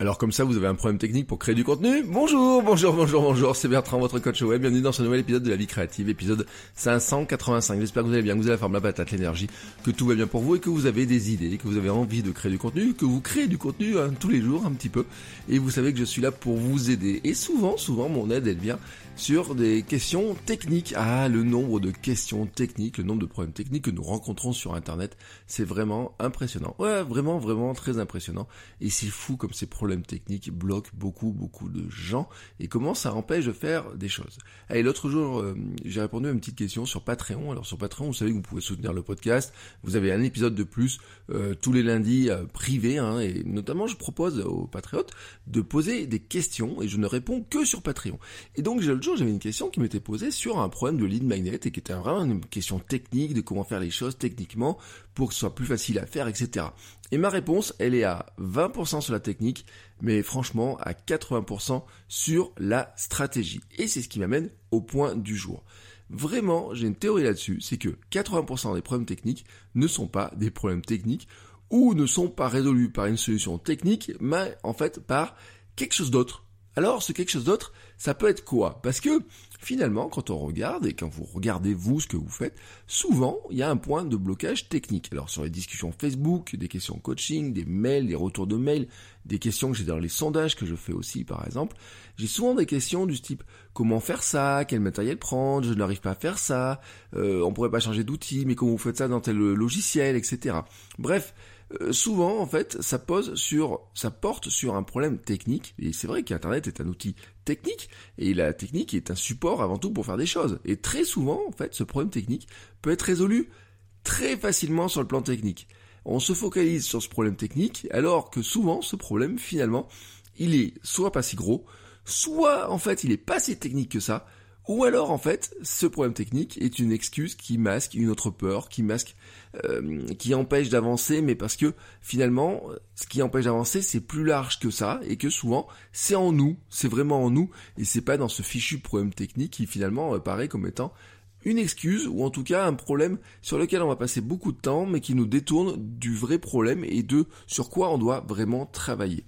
Alors comme ça, vous avez un problème technique pour créer du contenu Bonjour, bonjour, bonjour, bonjour, c'est Bertrand, votre coach web. Bienvenue dans ce nouvel épisode de la vie créative, épisode 585. J'espère que vous allez bien, que vous avez la forme, la patate, l'énergie, que tout va bien pour vous et que vous avez des idées, que vous avez envie de créer du contenu, que vous créez du contenu hein, tous les jours un petit peu. Et vous savez que je suis là pour vous aider. Et souvent, souvent, mon aide, elle vient sur des questions techniques. Ah, le nombre de questions techniques, le nombre de problèmes techniques que nous rencontrons sur Internet, c'est vraiment impressionnant. Ouais, vraiment, vraiment très impressionnant. Et c'est fou comme ces problèmes techniques bloquent beaucoup, beaucoup de gens et comment ça empêche de faire des choses. Allez, l'autre jour, euh, j'ai répondu à une petite question sur Patreon. Alors sur Patreon, vous savez que vous pouvez soutenir le podcast. Vous avez un épisode de plus euh, tous les lundis euh, privés, hein, et notamment je propose aux patriotes de poser des questions et je ne réponds que sur Patreon. Et donc l'autre j'avais une question qui m'était posée sur un problème de lead magnet et qui était vraiment une question technique de comment faire les choses techniquement pour que ce soit plus facile à faire, etc. Et ma réponse, elle est à 20% sur la technique, mais franchement à 80% sur la stratégie. Et c'est ce qui m'amène au point du jour. Vraiment, j'ai une théorie là-dessus, c'est que 80% des problèmes techniques ne sont pas des problèmes techniques ou ne sont pas résolus par une solution technique, mais en fait par quelque chose d'autre. Alors, ce quelque chose d'autre, ça peut être quoi? Parce que finalement, quand on regarde et quand vous regardez vous ce que vous faites, souvent il y a un point de blocage technique. Alors sur les discussions Facebook, des questions coaching, des mails, des retours de mails, des questions que j'ai dans les sondages que je fais aussi par exemple, j'ai souvent des questions du type comment faire ça, quel matériel prendre, je n'arrive pas à faire ça, euh, on pourrait pas changer d'outil, mais comment vous faites ça dans tel logiciel, etc. Bref, euh, souvent en fait ça pose sur ça porte sur un problème technique. Et c'est vrai qu'internet est un outil technique et la technique est un support avant tout pour faire des choses. Et très souvent en fait ce problème technique peut être résolu très facilement sur le plan technique. On se focalise sur ce problème technique alors que souvent ce problème finalement il est soit pas si gros soit en fait il est pas si technique que ça ou alors en fait, ce problème technique est une excuse qui masque une autre peur, qui masque, euh, qui empêche d'avancer, mais parce que finalement, ce qui empêche d'avancer, c'est plus large que ça, et que souvent, c'est en nous, c'est vraiment en nous, et c'est pas dans ce fichu problème technique qui finalement apparaît comme étant une excuse, ou en tout cas un problème sur lequel on va passer beaucoup de temps, mais qui nous détourne du vrai problème et de sur quoi on doit vraiment travailler.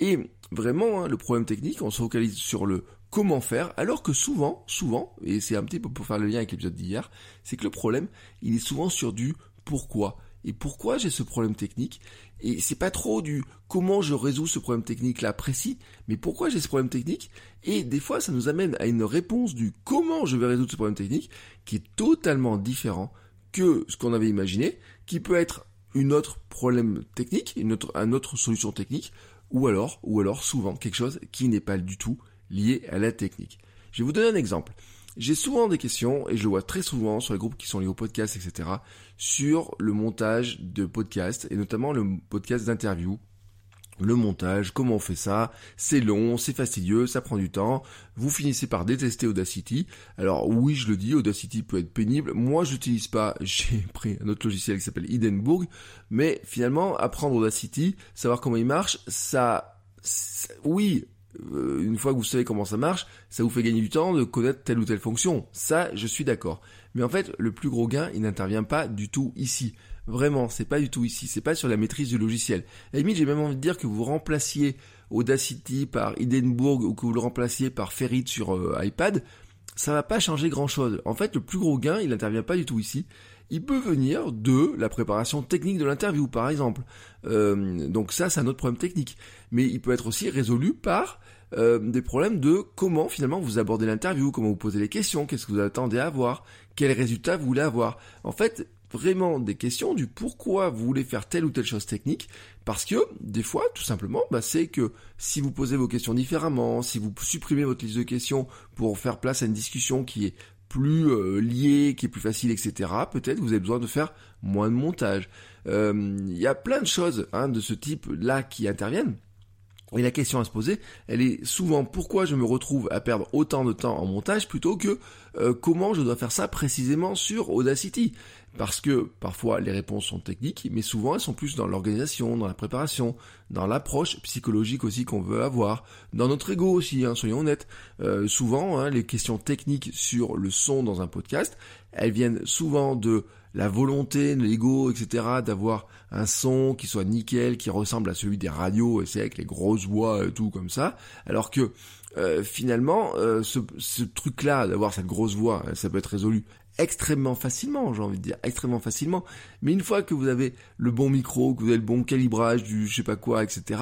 Et vraiment, hein, le problème technique, on se focalise sur le comment faire, alors que souvent, souvent, et c'est un petit peu pour faire le lien avec l'épisode d'hier, c'est que le problème, il est souvent sur du pourquoi. Et pourquoi j'ai ce problème technique? Et c'est pas trop du comment je résous ce problème technique là précis, mais pourquoi j'ai ce problème technique? Et des fois, ça nous amène à une réponse du comment je vais résoudre ce problème technique qui est totalement différent que ce qu'on avait imaginé, qui peut être une autre problème technique, une autre, une autre solution technique, ou alors, ou alors souvent quelque chose qui n'est pas du tout lié à la technique. Je vais vous donner un exemple. J'ai souvent des questions, et je vois très souvent sur les groupes qui sont liés au podcast, etc., sur le montage de podcasts, et notamment le podcast d'interview. Le montage, comment on fait ça, c'est long, c'est fastidieux, ça prend du temps, vous finissez par détester Audacity. Alors oui, je le dis, Audacity peut être pénible, moi je n'utilise pas, j'ai pris un autre logiciel qui s'appelle Hindenburg, mais finalement, apprendre Audacity, savoir comment il marche, ça, oui, une fois que vous savez comment ça marche, ça vous fait gagner du temps de connaître telle ou telle fonction. Ça, je suis d'accord. Mais en fait, le plus gros gain, il n'intervient pas du tout ici. Vraiment, c'est pas du tout ici. C'est pas sur la maîtrise du logiciel. À limite, j'ai même envie de dire que vous remplaciez Audacity par Hindenburg ou que vous le remplaciez par Ferrit sur euh, iPad, ça va pas changer grand chose. En fait, le plus gros gain, il n'intervient pas du tout ici il peut venir de la préparation technique de l'interview, par exemple. Euh, donc ça, c'est un autre problème technique. Mais il peut être aussi résolu par euh, des problèmes de comment finalement vous abordez l'interview, comment vous posez les questions, qu'est-ce que vous attendez à avoir, quels résultats vous voulez avoir. En fait, vraiment des questions du pourquoi vous voulez faire telle ou telle chose technique, parce que des fois, tout simplement, bah, c'est que si vous posez vos questions différemment, si vous supprimez votre liste de questions pour faire place à une discussion qui est plus euh, lié, qui est plus facile, etc. Peut-être vous avez besoin de faire moins de montage. Il y a plein de choses hein, de ce type-là qui interviennent. Et la question à se poser, elle est souvent pourquoi je me retrouve à perdre autant de temps en montage plutôt que euh, comment je dois faire ça précisément sur Audacity? Parce que parfois les réponses sont techniques, mais souvent elles sont plus dans l'organisation, dans la préparation, dans l'approche psychologique aussi qu'on veut avoir, dans notre ego aussi, hein, soyons honnêtes. Euh, souvent, hein, les questions techniques sur le son dans un podcast, elles viennent souvent de la volonté, l'ego, etc., d'avoir un son qui soit nickel, qui ressemble à celui des radios, et c'est avec les grosses voix et tout comme ça, alors que euh, finalement, euh, ce, ce truc-là, d'avoir cette grosse voix, ça peut être résolu extrêmement facilement, j'ai envie de dire, extrêmement facilement. Mais une fois que vous avez le bon micro, que vous avez le bon calibrage du je sais pas quoi, etc.,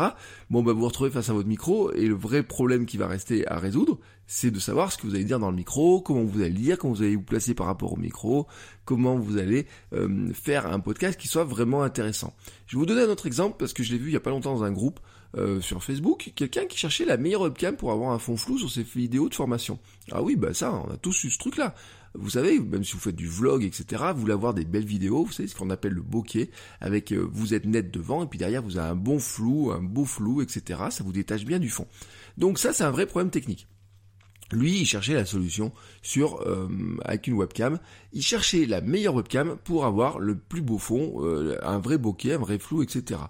bon bah vous vous retrouvez face à votre micro et le vrai problème qui va rester à résoudre, c'est de savoir ce que vous allez dire dans le micro, comment vous allez lire, comment vous allez vous placer par rapport au micro, comment vous allez euh, faire un podcast qui soit vraiment intéressant. Je vais vous donner un autre exemple parce que je l'ai vu il y a pas longtemps dans un groupe euh, sur Facebook, quelqu'un qui cherchait la meilleure webcam pour avoir un fond flou sur ses vidéos de formation. Ah oui, bah ça, on a tous eu ce truc-là. Vous savez, même si vous faites du vlog, etc., vous voulez avoir des belles vidéos, vous savez ce qu'on appelle le bokeh, avec euh, vous êtes net devant, et puis derrière vous avez un bon flou, un beau flou, etc., ça vous détache bien du fond. Donc ça, c'est un vrai problème technique. Lui, il cherchait la solution sur euh, avec une webcam. Il cherchait la meilleure webcam pour avoir le plus beau fond, euh, un vrai bokeh, un vrai flou, etc.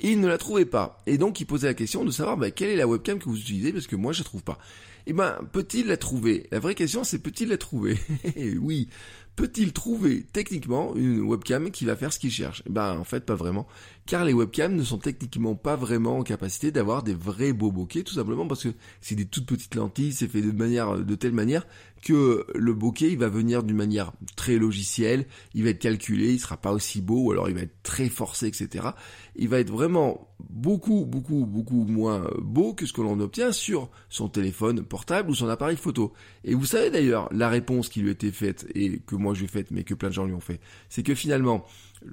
Et il ne la trouvait pas. Et donc, il posait la question de savoir bah, quelle est la webcam que vous utilisez parce que moi, je la trouve pas. Eh ben, peut-il la trouver? La vraie question, c'est peut-il la trouver? Oui, peut-il trouver techniquement une webcam qui va faire ce qu'il cherche? Eh Ben en fait pas vraiment, car les webcams ne sont techniquement pas vraiment en capacité d'avoir des vrais beaux bokeh, tout simplement parce que c'est des toutes petites lentilles, c'est fait de manière de telle manière que le bokeh il va venir d'une manière très logicielle, il va être calculé, il sera pas aussi beau, ou alors il va être très forcé, etc. Il va être vraiment beaucoup, beaucoup, beaucoup moins beau que ce que l'on obtient sur son téléphone portable ou son appareil photo. Et vous savez d'ailleurs la réponse qui lui été faite et que moi j'ai faite, mais que plein de gens lui ont fait, c'est que finalement,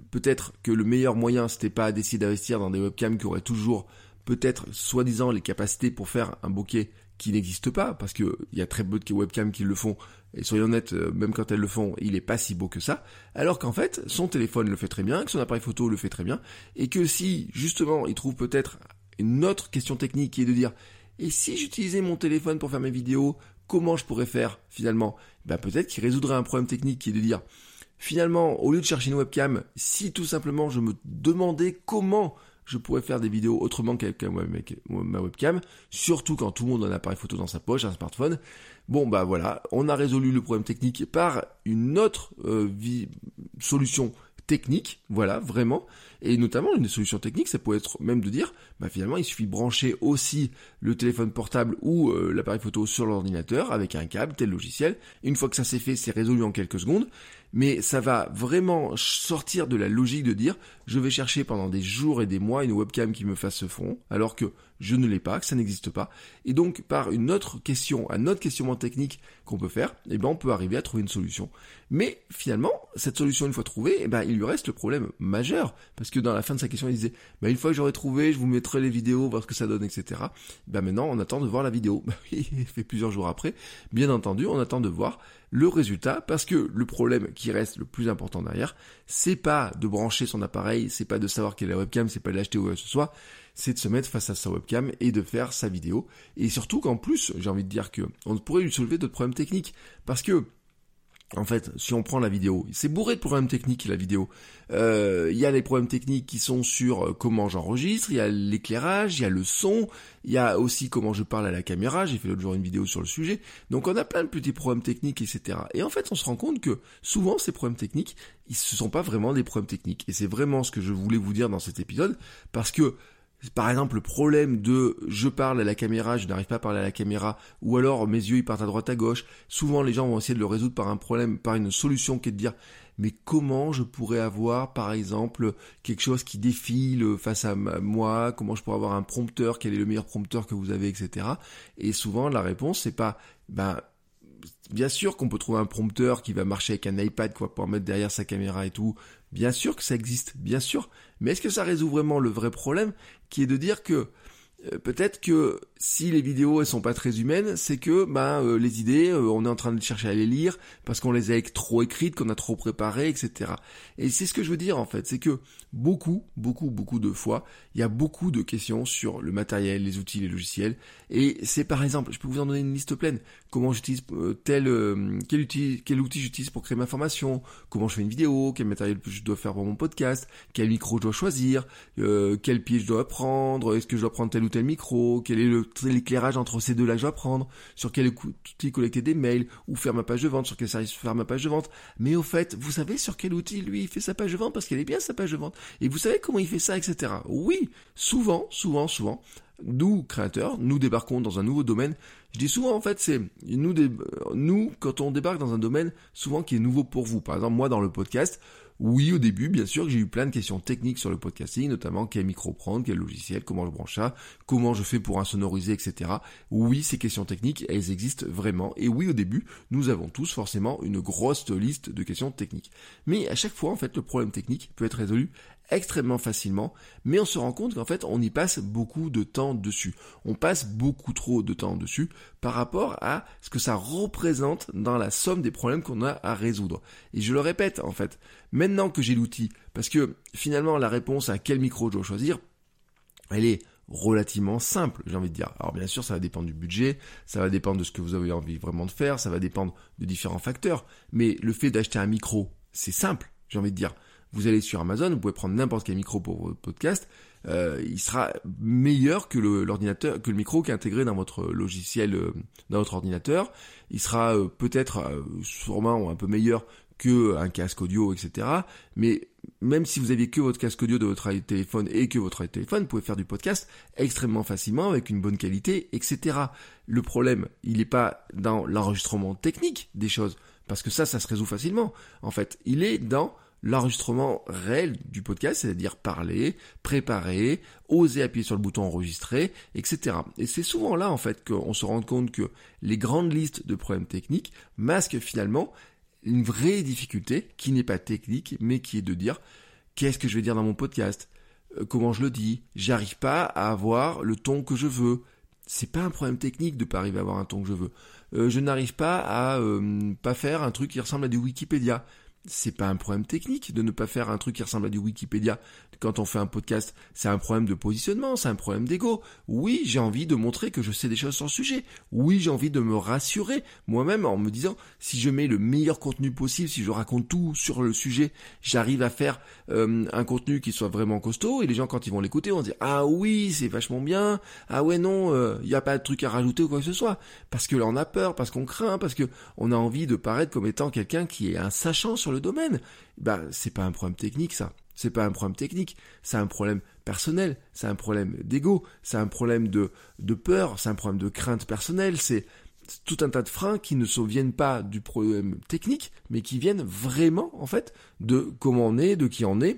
peut-être que le meilleur moyen c'était pas d'essayer d'investir dans des webcams qui auraient toujours peut-être soi-disant les capacités pour faire un bokeh qui n'existe pas, parce qu'il y a très peu de webcams qui le font, et soyons honnêtes, euh, même quand elles le font, il est pas si beau que ça, alors qu'en fait, son téléphone le fait très bien, que son appareil photo le fait très bien, et que si, justement, il trouve peut-être une autre question technique qui est de dire, et si j'utilisais mon téléphone pour faire mes vidéos, comment je pourrais faire, finalement? Ben, peut-être qu'il résoudrait un problème technique qui est de dire, finalement, au lieu de chercher une webcam, si tout simplement je me demandais comment je pourrais faire des vidéos autrement qu'avec ma webcam, surtout quand tout le monde a un appareil photo dans sa poche, un smartphone. Bon bah voilà, on a résolu le problème technique par une autre euh, solution technique, voilà, vraiment. Et notamment, une des solutions techniques, ça pourrait être même de dire, bah finalement, il suffit de brancher aussi le téléphone portable ou euh, l'appareil photo sur l'ordinateur avec un câble, tel logiciel. Une fois que ça s'est fait, c'est résolu en quelques secondes mais ça va vraiment sortir de la logique de dire je vais chercher pendant des jours et des mois une webcam qui me fasse ce fond, alors que je ne l'ai pas, que ça n'existe pas. Et donc par une autre question, un autre questionnement technique qu'on peut faire, eh ben on peut arriver à trouver une solution. Mais finalement, cette solution une fois trouvée, eh ben il lui reste le problème majeur, parce que dans la fin de sa question il disait, bah une fois que j'aurai trouvé, je vous mettrai les vidéos, voir ce que ça donne, etc. Ben maintenant on attend de voir la vidéo. il fait plusieurs jours après. Bien entendu, on attend de voir le résultat, parce que le problème qui reste le plus important derrière, c'est pas de brancher son appareil, c'est pas de savoir quelle est la webcam, c'est pas de l'acheter où que ce soit, c'est de se mettre face à sa webcam et de faire sa vidéo. Et surtout qu'en plus, j'ai envie de dire que on pourrait lui soulever d'autres problèmes techniques, parce que en fait, si on prend la vidéo, c'est bourré de problèmes techniques la vidéo. Euh, il y a les problèmes techniques qui sont sur euh, comment j'enregistre, il y a l'éclairage, il y a le son, il y a aussi comment je parle à la caméra. J'ai fait l'autre jour une vidéo sur le sujet. Donc on a plein de petits problèmes techniques, etc. Et en fait, on se rend compte que souvent ces problèmes techniques, ils ne sont pas vraiment des problèmes techniques. Et c'est vraiment ce que je voulais vous dire dans cet épisode, parce que par exemple le problème de je parle à la caméra, je n'arrive pas à parler à la caméra, ou alors mes yeux ils partent à droite à gauche, souvent les gens vont essayer de le résoudre par un problème, par une solution qui est de dire mais comment je pourrais avoir par exemple quelque chose qui défile face à moi, comment je pourrais avoir un prompteur, quel est le meilleur prompteur que vous avez, etc. Et souvent la réponse c'est pas ben bien sûr qu'on peut trouver un prompteur qui va marcher avec un iPad quoi pour mettre derrière sa caméra et tout. Bien sûr que ça existe, bien sûr. Mais est-ce que ça résout vraiment le vrai problème qui est de dire que peut-être que si les vidéos elles sont pas très humaines, c'est que bah euh, les idées, euh, on est en train de chercher à les lire parce qu'on les a trop écrites, qu'on a trop préparées, etc. Et c'est ce que je veux dire en fait, c'est que beaucoup, beaucoup, beaucoup de fois, il y a beaucoup de questions sur le matériel, les outils, les logiciels. Et c'est par exemple, je peux vous en donner une liste pleine. Comment j'utilise tel quel outil, quel outil j'utilise pour créer ma formation, comment je fais une vidéo, quel matériel je dois faire pour mon podcast, quel micro je dois choisir, quel pied je dois prendre, est-ce que je dois prendre tel ou tel micro, quel est l'éclairage entre ces deux-là je dois prendre, sur quel outil collecter des mails, ou faire ma page de vente, sur quel service faire ma page de vente. Mais au fait, vous savez sur quel outil lui fait sa page de vente parce qu'elle est bien sa page de vente. Et vous savez comment il fait ça, etc. Oui, souvent, souvent, souvent, nous, créateurs, nous débarquons dans un nouveau domaine. Je dis souvent, en fait, c'est nous, nous, quand on débarque dans un domaine, souvent qui est nouveau pour vous. Par exemple, moi, dans le podcast, oui, au début, bien sûr, j'ai eu plein de questions techniques sur le podcasting, notamment quel micro prendre, quel logiciel, comment je branche ça, comment je fais pour insonoriser, etc. Oui, ces questions techniques, elles existent vraiment. Et oui, au début, nous avons tous forcément une grosse liste de questions techniques. Mais à chaque fois, en fait, le problème technique peut être résolu extrêmement facilement, mais on se rend compte qu'en fait on y passe beaucoup de temps dessus. On passe beaucoup trop de temps dessus par rapport à ce que ça représente dans la somme des problèmes qu'on a à résoudre. Et je le répète en fait, maintenant que j'ai l'outil, parce que finalement la réponse à quel micro je dois choisir, elle est relativement simple, j'ai envie de dire. Alors bien sûr, ça va dépendre du budget, ça va dépendre de ce que vous avez envie vraiment de faire, ça va dépendre de différents facteurs, mais le fait d'acheter un micro, c'est simple, j'ai envie de dire. Vous allez sur Amazon, vous pouvez prendre n'importe quel micro pour votre podcast, euh, il sera meilleur que l'ordinateur, que le micro qui est intégré dans votre logiciel, euh, dans votre ordinateur. Il sera euh, peut-être sûrement un peu meilleur que un casque audio, etc. Mais même si vous aviez que votre casque audio de votre téléphone et que votre téléphone, vous pouvez faire du podcast extrêmement facilement avec une bonne qualité, etc. Le problème, il n'est pas dans l'enregistrement technique des choses, parce que ça, ça se résout facilement. En fait, il est dans l'enregistrement réel du podcast, c'est-à-dire parler, préparer, oser appuyer sur le bouton enregistrer, etc. Et c'est souvent là en fait qu'on se rend compte que les grandes listes de problèmes techniques masquent finalement une vraie difficulté qui n'est pas technique mais qui est de dire qu'est-ce que je vais dire dans mon podcast, euh, comment je le dis, j'arrive pas à avoir le ton que je veux. C'est pas un problème technique de pas arriver à avoir un ton que je veux. Euh, je n'arrive pas à euh, pas faire un truc qui ressemble à du Wikipédia c'est pas un problème technique de ne pas faire un truc qui ressemble à du Wikipédia quand on fait un podcast. C'est un problème de positionnement, c'est un problème d'ego. Oui, j'ai envie de montrer que je sais des choses sur le sujet. Oui, j'ai envie de me rassurer moi-même en me disant si je mets le meilleur contenu possible, si je raconte tout sur le sujet, j'arrive à faire euh, un contenu qui soit vraiment costaud et les gens quand ils vont l'écouter vont dire ah oui c'est vachement bien, ah ouais non il euh, n'y a pas de truc à rajouter ou quoi que ce soit parce que là on a peur, parce qu'on craint, parce que on a envie de paraître comme étant quelqu'un qui est un sachant sur le domaine, bah c'est pas un problème technique ça. C'est pas un problème technique, c'est un problème personnel, c'est un problème d'ego, c'est un problème de, de peur, c'est un problème de crainte personnelle, c'est tout un tas de freins qui ne viennent pas du problème technique, mais qui viennent vraiment, en fait, de comment on est, de qui on est,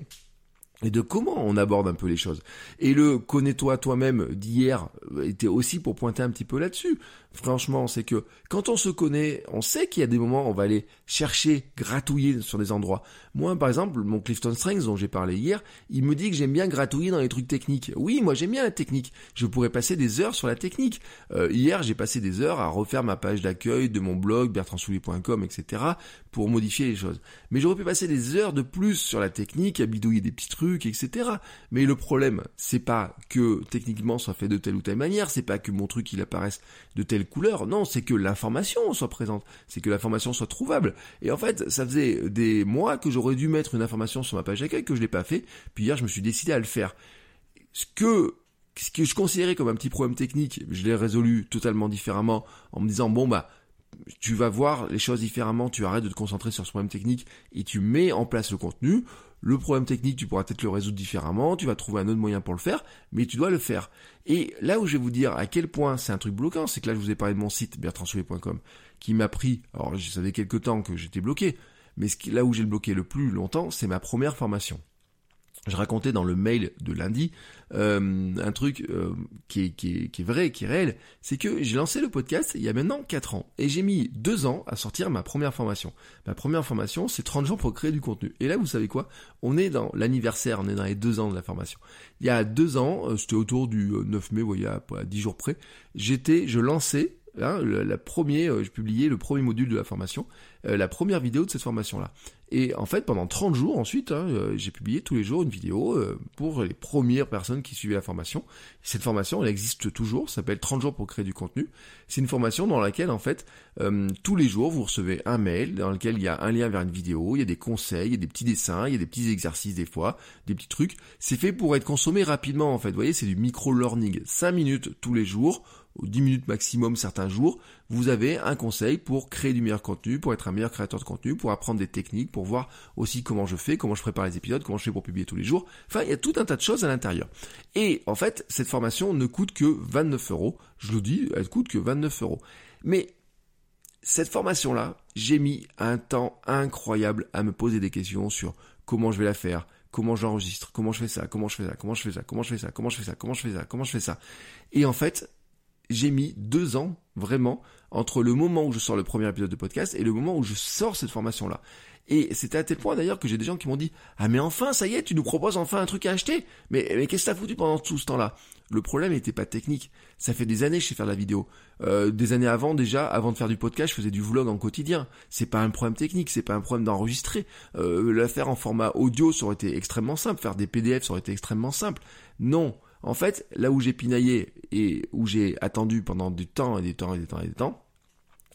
et de comment on aborde un peu les choses. Et le connais-toi toi-même d'hier était aussi pour pointer un petit peu là-dessus. Franchement, c'est que quand on se connaît, on sait qu'il y a des moments où on va aller chercher, gratouiller sur des endroits. Moi, par exemple, mon Clifton Strengths dont j'ai parlé hier, il me dit que j'aime bien gratouiller dans les trucs techniques. Oui, moi j'aime bien la technique. Je pourrais passer des heures sur la technique. Euh, hier, j'ai passé des heures à refaire ma page d'accueil de mon blog bertrandsoulier.com, etc. pour modifier les choses. Mais j'aurais pu passer des heures de plus sur la technique, à bidouiller des petits trucs, etc. Mais le problème, c'est pas que techniquement soit fait de telle ou telle manière, c'est pas que mon truc il apparaisse de telle couleur. Non, c'est que l'information soit présente, c'est que l'information soit trouvable. Et en fait, ça faisait des mois que j'aurais dû mettre une information sur ma page d'accueil que je l'ai pas fait. Puis hier, je me suis décidé à le faire. Ce que ce que je considérais comme un petit problème technique, je l'ai résolu totalement différemment en me disant bon bah tu vas voir les choses différemment, tu arrêtes de te concentrer sur ce problème technique et tu mets en place le contenu. Le problème technique, tu pourras peut-être le résoudre différemment, tu vas trouver un autre moyen pour le faire, mais tu dois le faire. Et là où je vais vous dire à quel point c'est un truc bloquant, c'est que là je vous ai parlé de mon site bertrandsoulet.com qui m'a pris, alors je savais quelques temps que j'étais bloqué, mais là où j'ai bloqué le plus longtemps, c'est ma première formation. Je racontais dans le mail de lundi euh, un truc euh, qui, est, vrai, qui est réel, c'est que j'ai lancé le podcast il y a maintenant 4 ans et j'ai mis 2 ans à sortir ma première formation. Ma première formation, c'est 30 jours pour créer du contenu. Et là, vous savez quoi? On est dans l'anniversaire, on est dans les 2 ans de la formation. Il y a 2 ans, euh, c'était autour du 9 mai, vous voyez, à 10 jours près, j'étais, je lançais Hein, la premier, euh, je publiais le premier module de la formation, euh, la première vidéo de cette formation-là. Et en fait, pendant 30 jours ensuite, hein, euh, j'ai publié tous les jours une vidéo pour les premières personnes qui suivaient la formation. Cette formation, elle existe toujours, s'appelle 30 jours pour créer du contenu. C'est une formation dans laquelle, en fait, tous les jours, vous recevez un mail dans lequel il y a un lien vers une vidéo, il y a des conseils, il y a des petits dessins, il y a des petits exercices des fois, des petits trucs. C'est fait pour être consommé rapidement, en fait. Vous voyez, c'est du micro-learning. 5 minutes tous les jours 10 minutes maximum certains jours, vous avez un conseil pour créer du meilleur contenu, pour être un meilleur créateur de contenu, pour apprendre des techniques, pour voir aussi comment je fais, comment je prépare les épisodes, comment je fais pour publier tous les jours. Enfin, il y a tout un tas de choses à l'intérieur. Et en fait, cette formation ne coûte que 29 euros. Je le dis, elle coûte que 29 euros. Mais cette formation-là, j'ai mis un temps incroyable à me poser des questions sur comment je vais la faire, comment j'enregistre, comment je fais ça, comment je fais ça, comment je fais ça, comment je fais ça, comment je fais ça, comment je fais ça, comment je fais ça. Et en fait, j'ai mis deux ans vraiment entre le moment où je sors le premier épisode de podcast et le moment où je sors cette formation là. Et c'était à tel point d'ailleurs que j'ai des gens qui m'ont dit ah mais enfin ça y est tu nous proposes enfin un truc à acheter mais qu'est-ce que t'as foutu pendant tout ce temps-là? Le problème n'était pas technique. Ça fait des années que je sais faire la vidéo. Euh, des années avant déjà, avant de faire du podcast, je faisais du vlog en quotidien. C'est pas un problème technique, c'est pas un problème d'enregistrer. Euh, le faire en format audio, ça aurait été extrêmement simple. Faire des PDF, ça aurait été extrêmement simple. Non, en fait, là où j'ai pinaillé et où j'ai attendu pendant du temps et des temps et des temps et des temps,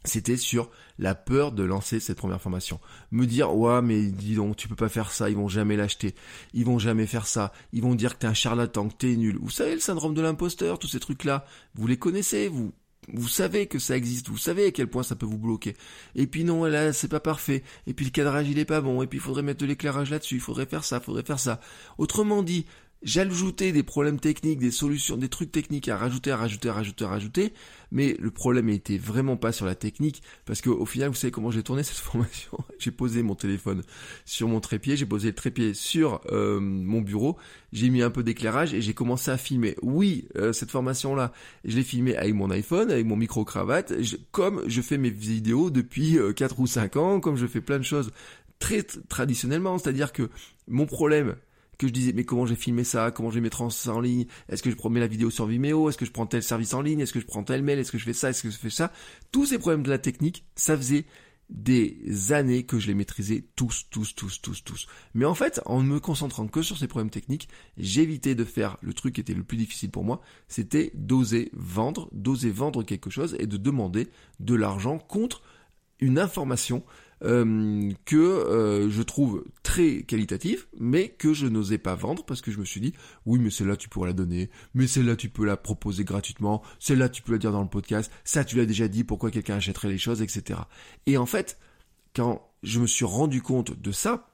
c'était sur la peur de lancer cette première formation. Me dire, ouais, mais dis donc, tu peux pas faire ça, ils vont jamais l'acheter, ils vont jamais faire ça, ils vont dire que t'es un charlatan, que t'es nul. Vous savez, le syndrome de l'imposteur, tous ces trucs-là, vous les connaissez, vous, vous savez que ça existe, vous savez à quel point ça peut vous bloquer. Et puis non, là, c'est pas parfait. Et puis le cadrage, il est pas bon. Et puis il faudrait mettre de l'éclairage là-dessus. Il faudrait faire ça, il faudrait faire ça. Autrement dit, J'ajoutais des problèmes techniques, des solutions, des trucs techniques à rajouter, à rajouter, à rajouter, à rajouter, mais le problème était vraiment pas sur la technique, parce qu'au final, vous savez comment j'ai tourné cette formation? J'ai posé mon téléphone sur mon trépied, j'ai posé le trépied sur euh, mon bureau, j'ai mis un peu d'éclairage et j'ai commencé à filmer. Oui, euh, cette formation-là, je l'ai filmée avec mon iPhone, avec mon micro-cravate, comme je fais mes vidéos depuis euh, 4 ou 5 ans, comme je fais plein de choses très traditionnellement, c'est-à-dire que mon problème, que je disais mais comment j'ai filmé ça, comment je vais mettre ça en ligne, est-ce que je promets la vidéo sur Vimeo, est-ce que je prends tel service en ligne, est-ce que je prends tel mail, est-ce que je fais ça, est-ce que je fais ça, tous ces problèmes de la technique, ça faisait des années que je les maîtrisais tous, tous, tous, tous, tous. Mais en fait, en ne me concentrant que sur ces problèmes techniques, j'évitais de faire le truc qui était le plus difficile pour moi, c'était d'oser vendre, d'oser vendre quelque chose et de demander de l'argent contre une information euh, que euh, je trouve très qualitative, mais que je n'osais pas vendre parce que je me suis dit, oui, mais celle-là tu pourrais la donner, mais celle-là tu peux la proposer gratuitement, celle-là tu peux la dire dans le podcast, ça tu l'as déjà dit, pourquoi quelqu'un achèterait les choses, etc. Et en fait, quand je me suis rendu compte de ça,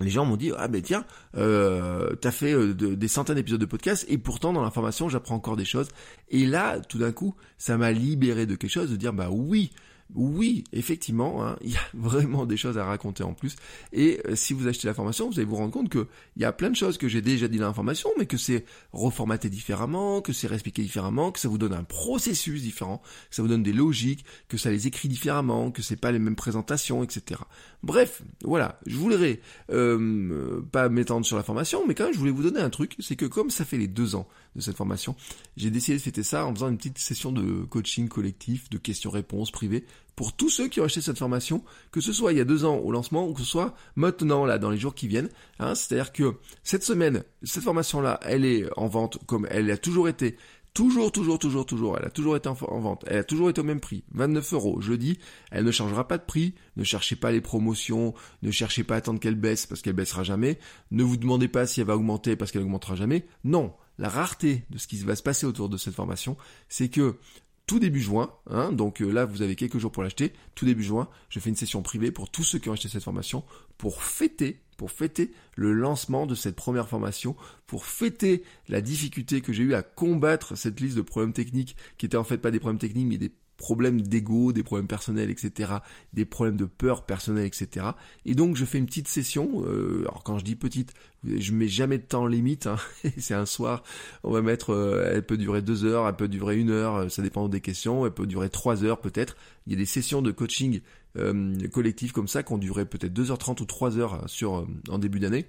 les gens m'ont dit ah ben tiens euh, t'as fait euh, des centaines d'épisodes de podcast et pourtant dans l'information j'apprends encore des choses. Et là tout d'un coup ça m'a libéré de quelque chose de dire bah oui oui, effectivement, hein, il y a vraiment des choses à raconter en plus. Et euh, si vous achetez la formation, vous allez vous rendre compte que il y a plein de choses que j'ai déjà dit dans l'information, mais que c'est reformaté différemment, que c'est réexpliqué différemment, que ça vous donne un processus différent, que ça vous donne des logiques, que ça les écrit différemment, que c'est pas les mêmes présentations, etc. Bref, voilà, je voudrais euh, pas m'étendre sur la formation, mais quand même je voulais vous donner un truc, c'est que comme ça fait les deux ans de cette formation, j'ai décidé de fêter ça en faisant une petite session de coaching collectif, de questions-réponses privées pour tous ceux qui ont acheté cette formation, que ce soit il y a deux ans au lancement ou que ce soit maintenant là dans les jours qui viennent. Hein, C'est-à-dire que cette semaine, cette formation-là, elle est en vente comme elle a toujours été. Toujours, toujours, toujours, toujours. Elle a toujours été en, vente. Elle a toujours été au même prix. 29 euros. Je dis, elle ne changera pas de prix. Ne cherchez pas les promotions. Ne cherchez pas à attendre qu'elle baisse parce qu'elle baissera jamais. Ne vous demandez pas si elle va augmenter parce qu'elle augmentera jamais. Non. La rareté de ce qui va se passer autour de cette formation, c'est que tout début juin, hein, donc euh, là vous avez quelques jours pour l'acheter, tout début juin, je fais une session privée pour tous ceux qui ont acheté cette formation pour fêter, pour fêter le lancement de cette première formation, pour fêter la difficulté que j'ai eu à combattre cette liste de problèmes techniques qui étaient en fait pas des problèmes techniques mais des problèmes d'ego, des problèmes personnels, etc., des problèmes de peur personnelle, etc. Et donc je fais une petite session. Euh, alors quand je dis petite, je mets jamais de temps limite. Hein. c'est un soir. On va mettre. Euh, elle peut durer deux heures, elle peut durer une heure. Euh, ça dépend des questions. Elle peut durer trois heures peut-être. Il y a des sessions de coaching euh, collectif comme ça qui ont duré peut-être 2h30 ou 3 heures sur en début d'année.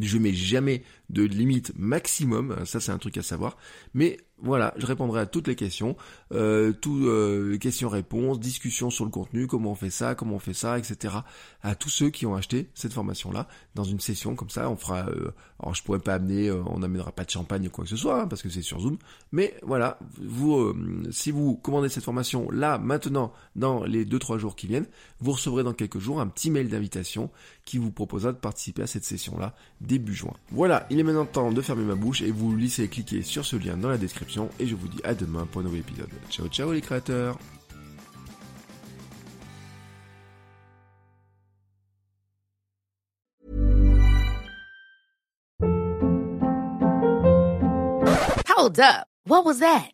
Je mets jamais de limite maximum, ça c'est un truc à savoir. Mais voilà, je répondrai à toutes les questions, euh, toutes euh, questions-réponses, discussions sur le contenu, comment on fait ça, comment on fait ça, etc. À tous ceux qui ont acheté cette formation-là dans une session comme ça, on fera. Euh, alors je pourrais pas amener, euh, on n'amènera pas de champagne ou quoi que ce soit hein, parce que c'est sur Zoom. Mais voilà, vous, euh, si vous commandez cette formation là maintenant dans les 2-3 jours qui viennent, vous recevrez dans quelques jours un petit mail d'invitation qui vous proposera de participer à cette session-là début juin. Voilà, il est maintenant temps de fermer ma bouche et vous laissez cliquer sur ce lien dans la et je vous dis à demain pour un nouvel épisode. Ciao ciao les créateurs Hold up. What was that?